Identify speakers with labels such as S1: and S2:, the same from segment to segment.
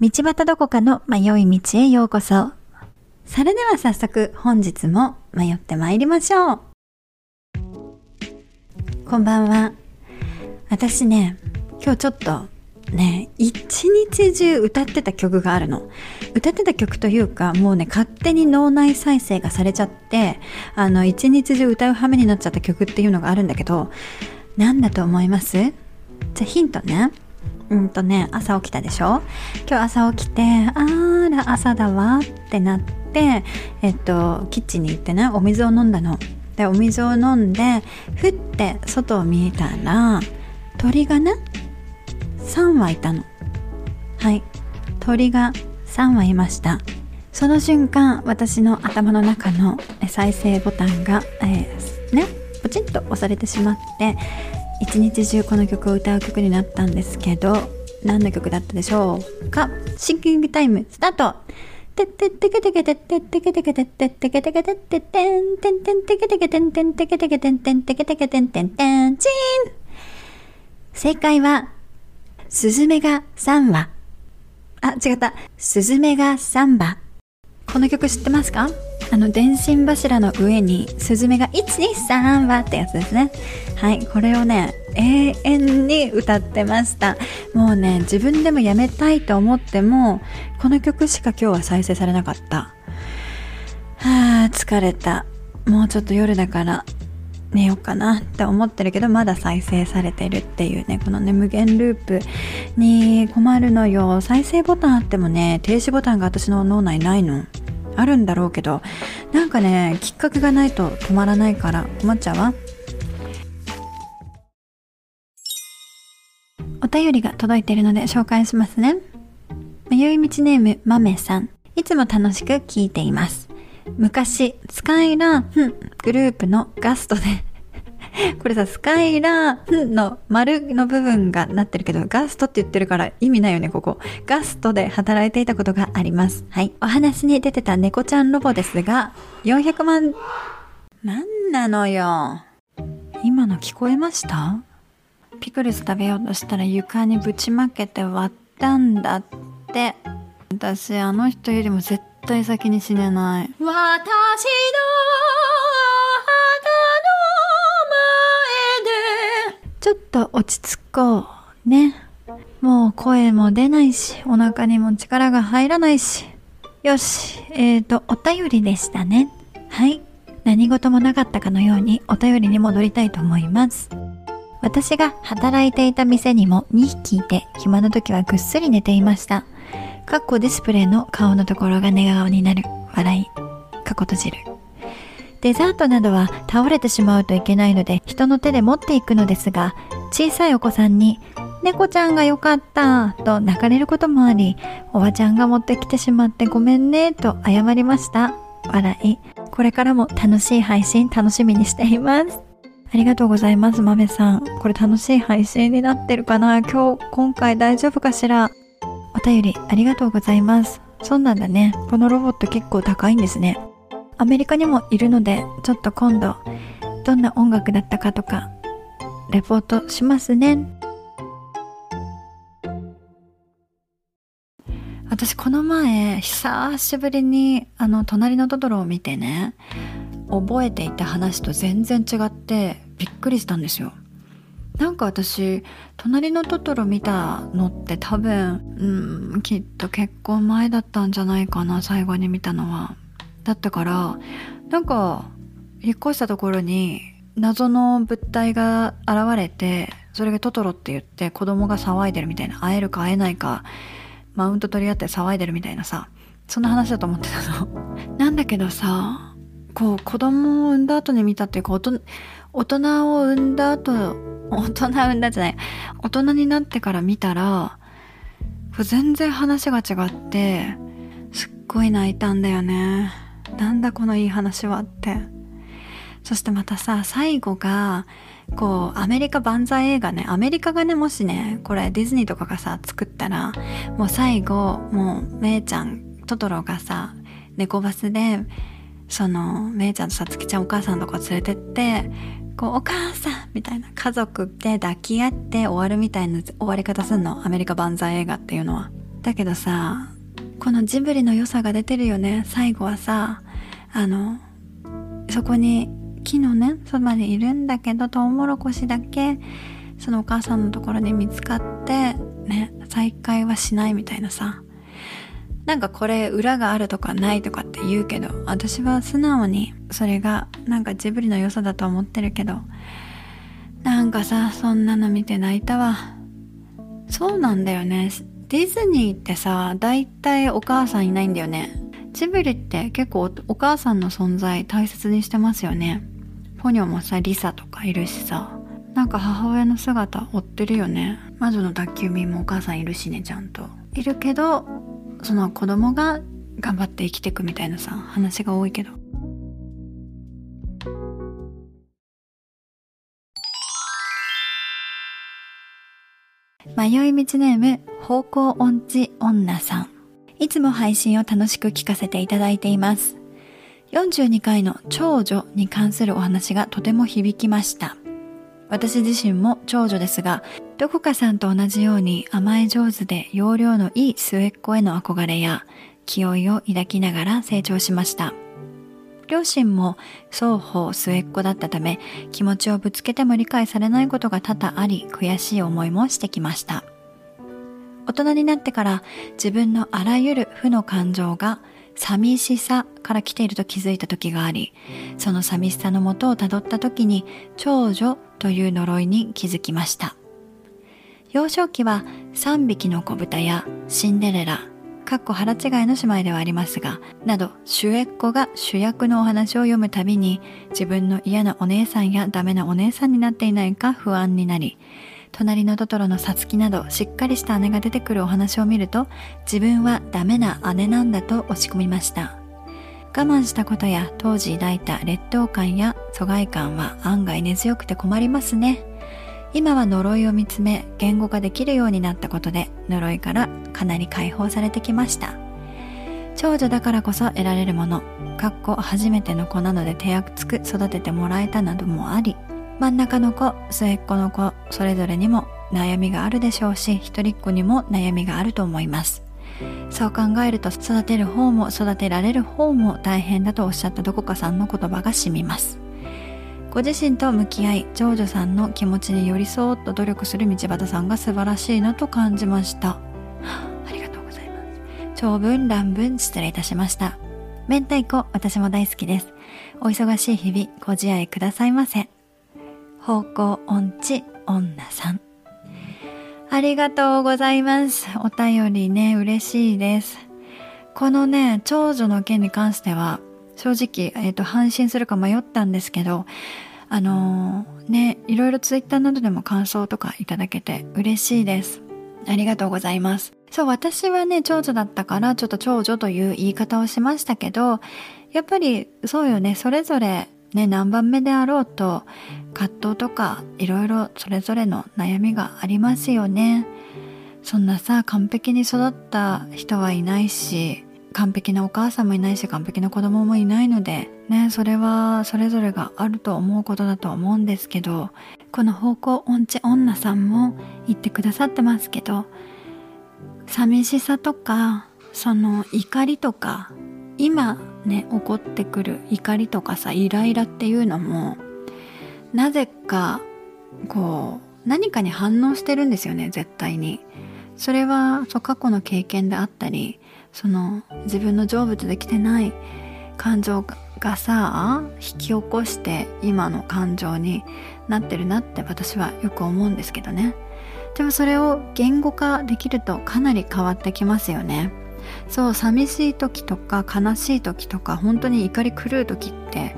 S1: 道端どこかの迷い道へようこそ。それでは早速本日も迷って参りましょう。こんばんは。私ね、今日ちょっとね、一日中歌ってた曲があるの。歌ってた曲というか、もうね、勝手に脳内再生がされちゃって、あの、一日中歌う羽目になっちゃった曲っていうのがあるんだけど、何だと思います？じゃあヒントね。うんとね、朝起きたでしょ？今日朝起きて、あーら、朝だわってなって、えっと、キッチンに行ってね、お水を飲んだの。で、お水を飲んで、ふって外を見えたら、鳥がね、3羽いたの。はい。鳥が3羽いました。その瞬間、私の頭の中の再生ボタンが、えー、ね、ポチッと押されてしまって、一日中この曲を歌う曲になったんですけど、何の曲だったでしょうか？シンキングタイム、スタートてっててけてけてっててけてけてっててけてけてっててんてんてんてけてけてんてんてけてけてんてんてけてけてんてんてんちん正解はスズメが3羽。あ、違った。スズメが3羽。この曲知ってますかあの、電信柱の上にスズメが1、2、3羽ってやつですね。はい、これをね、永遠に歌ってました。もうね、自分でもやめたいと思っても、この曲しか今日は再生されなかった。はあ、疲れた。もうちょっと夜だから寝ようかなって思ってるけどまだ再生されてるっていうねこのね無限ループに困るのよ再生ボタンあってもね停止ボタンが私の脳内ないのあるんだろうけどなんかねきっかけがないと止まらないから困っちゃうわお便りが届いているので紹介しますね。迷い道ネームまめさん。いつも楽しく聞いています。昔、スカイラーングループのガストで これさ、スカイラーンの丸の部分がなってるけど、ガストって言ってるから意味ないよね、ここ。ガストで働いていたことがあります。はい。お話に出てた猫ちゃんロボですが、400万、なんなのよ。今の聞こえました？ピクルス食べようとしたら床にぶちまけて割ったんだって。私、あの人よりも絶対先に死ねない。私のと落ち着こう。ね。もう声も出ないし、お腹にも力が入らないし。よし。えーと、お便りでしたね。はい。何事もなかったかのようにお便りに戻りたいと思います。私が働いていた店にも2匹いて、暇な時はぐっすり寝ていました。かっこディスプレイの顔のところが寝顔になる。笑い。かっこ閉じる。デザートなどは倒れてしまうといけないので人の手で持っていくのですが、小さいお子さんに、猫ちゃんがよかったと泣かれることもあり、おばちゃんが持ってきてしまってごめんねと謝りました。笑い。これからも楽しい配信楽しみにしています。ありがとうございます、豆さん。これ楽しい配信になってるかな？今日、今回大丈夫かしら？お便りありがとうございます。そうなんだね。このロボット結構高いんですね。アメリカにもいるので、ちょっと今度、どんな音楽だったかとか、レポートしますね。私この前、久しぶりにあの、隣のトトロを見てね、覚えていた話と全然違ってびっくりしたんですよ。なんか私隣のトトロ見たのって多分うんきっと結婚前だったんじゃないかな最後に見たのはだったからなんか引っ越したところに謎の物体が現れてそれがトトロって言って子供が騒いでるみたいな会えるか会えないかマウント取り合って騒いでるみたいなさそんな話だと思ってたの。なんだけどさこう子供を産んだ後に見たっていうか大人を産んだ後大人産んだじゃない大人になってから見たら全然話が違ってすっごい泣いたんだよね。なんだこのいい話はって。そしてまたさ最後がこうアメリカ万歳映画ねアメリカがねもしねこれディズニーとかがさ作ったらもう最後もうめいちゃんトトロがさ猫バスでそのめいちゃんとさつきちゃんお母さんとこ連れてってこう、お母さんみたいな家族で抱き合って終わるみたいな終わり方すんの。アメリカ万歳映画っていうのは。だけどさこのジブリの良さが出てるよね最後はさあのそこに木のねそばにいるんだけどトウモロコシだけそのお母さんのところに見つかってね再会はしないみたいなさ。なんかこれ裏があるとかないとかって言うけど私は素直にそれがなんかジブリの良さだと思ってるけどなんかさそんなの見て泣いたわ。そうなんだよね。ディズニーってさ大体お母さんいないんだよね。ジブリって結構お母さんの存在大切にしてますよね。ポニョもさリサとかいるしさ。なんか母親の姿追ってるよね。魔女の宅急便もお母さんいるしねちゃんと。いるけどその子供が頑張って生きてくみたいなさ話が多いけど。迷い道ネーム方向音痴女さん。いつも配信を楽しく聞かせていただいています42回の長女に関するお話がとても響きました私自身も長女ですがどこかさんと同じように甘え上手で容量のいい末っ子への憧れや気負いを抱きながら成長しました。両親も双方末っ子だったため気持ちをぶつけても理解されないことが多々あり悔しい思いもしてきました。大人になってから自分のあらゆる負の感情が寂しさから来ていると気づいた時があり、その寂しさのもとをたどった時に長女という呪いに気づきました。幼少期は3匹の子豚やシンデレラ、かっこ腹違いの姉妹ではありますが、など、主役子が主役のお話を読むたびに、自分の嫌なお姉さんやダメなお姉さんになっていないか不安になり、隣のトトロのさつきなどしっかりした姉が出てくるお話を見ると、自分はダメな姉なんだと落ち込みました。我慢したことや当時抱いた劣等感や疎外感は案外根強くて困りますね。今は呪いを見つめ言語化できるようになったことで呪いからかなり解放されてきました長女だからこそ得られるものかっこ初めての子なので手厚く育ててもらえたなどもあり真ん中の子末っ子の子それぞれにも悩みがあるでしょうし一人っ子にも悩みがあると思います。そう考えると育てる方も育てられる方も大変だとおっしゃったどこかさんの言葉が染みます。ご自身と向き合い長女さんの気持ちに寄り添おうと努力する道端さんが素晴らしいなと感じました。ありがとうございます。長文乱文失礼いたしました。明太子私も大好きです。お忙しい日々ご自愛くださいませ。方向音痴女さんありがとうございますお便りね嬉しいですこのね長女の件に関しては正直、えっ、ー、と、反信するか迷ったんですけど、あのー、ね、いろいろツイッターなどでも感想とかいただけて嬉しいです。ありがとうございます。そう、私はね、長女だったから、ちょっと長女という言い方をしましたけど、やっぱりそうよね、それぞれね、何番目であろうと、葛藤とか、いろいろそれぞれの悩みがありますよね。そんなさ、完璧に育った人はいないし、完璧なお母さんもいないし完璧な子供もいないのでねそれはそれぞれがあると思うことだと思うんですけどこの方向音痴女さんも言ってくださってますけど寂しさとかその怒りとか今ね起こってくる怒りとかさイライラっていうのもなぜかこう何かに反応してるんですよね絶対に。それはそう過去の経験であったりその自分の成仏できてない感情がさ引き起こして今の感情になってるなって私はよく思うんですけどね。でもそれを言語化できるとかなり変わってきますよね。そう寂しい時とか悲しい時とか本当に怒り狂う時って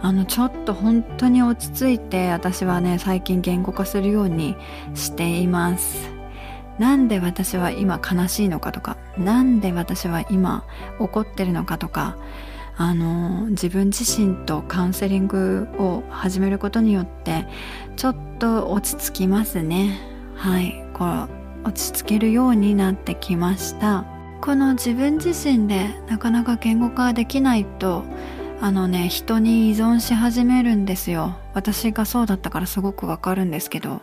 S1: あのちょっと本当に落ち着いて私はね最近言語化するようにしています。なんで私は今悲しいのかとかなんで私は今怒ってるのかとかあの自分自身とカウンセリングを始めることによってちょっと落ち着きますね。はいこう落ち着けるようになってきました。この自分自身でなかなか言語化できないとあのね人に依存し始めるんですよ。私がそうだったからすごくわかるんですけど。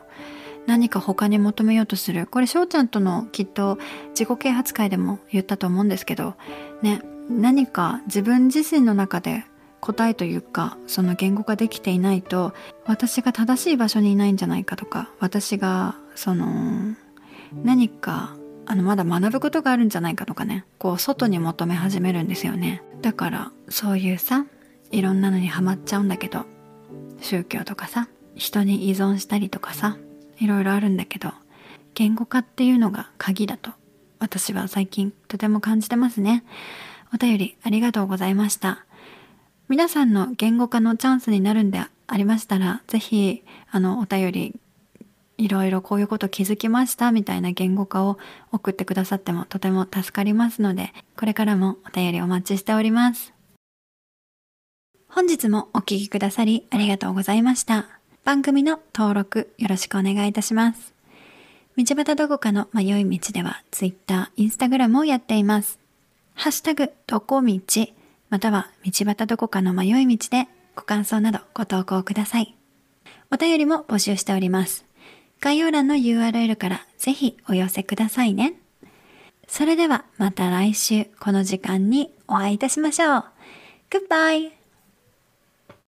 S1: 何か他に求めようとする。これ翔ちゃんとのきっと自己啓発会でも言ったと思うんですけど、ね、何か自分自身の中で答えというかその言語化できていないと私が正しい場所にいないんじゃないかとか私がその何かあのまだ学ぶことがあるんじゃないかとかね。こう外に求め始めるんですよね。だからそういうさいろんなのにハマっちゃうんだけど宗教とかさ人に依存したりとかさいろいろあるんだけど言語化っていうのが鍵だと私は最近とても感じてますね。お便りありがとうございました。皆さんの言語化のチャンスになるんでありましたらぜひあのお便りいろいろこういうこと気づきましたみたいな言語化を送ってくださってもとても助かりますのでこれからもお便りお待ちしております。本日もお聴きくださりありがとうございました。番組の登録よろしくお願いいたします。道端どこかの迷い道では Twitter、Instagram をやっています。ハッシュタグどこ道または道端どこかの迷い道でご感想などご投稿ください。お便りも募集しております。概要欄の URL からぜひお寄せくださいね。それではまた来週この時間にお会いいたしましょう。Goodbye!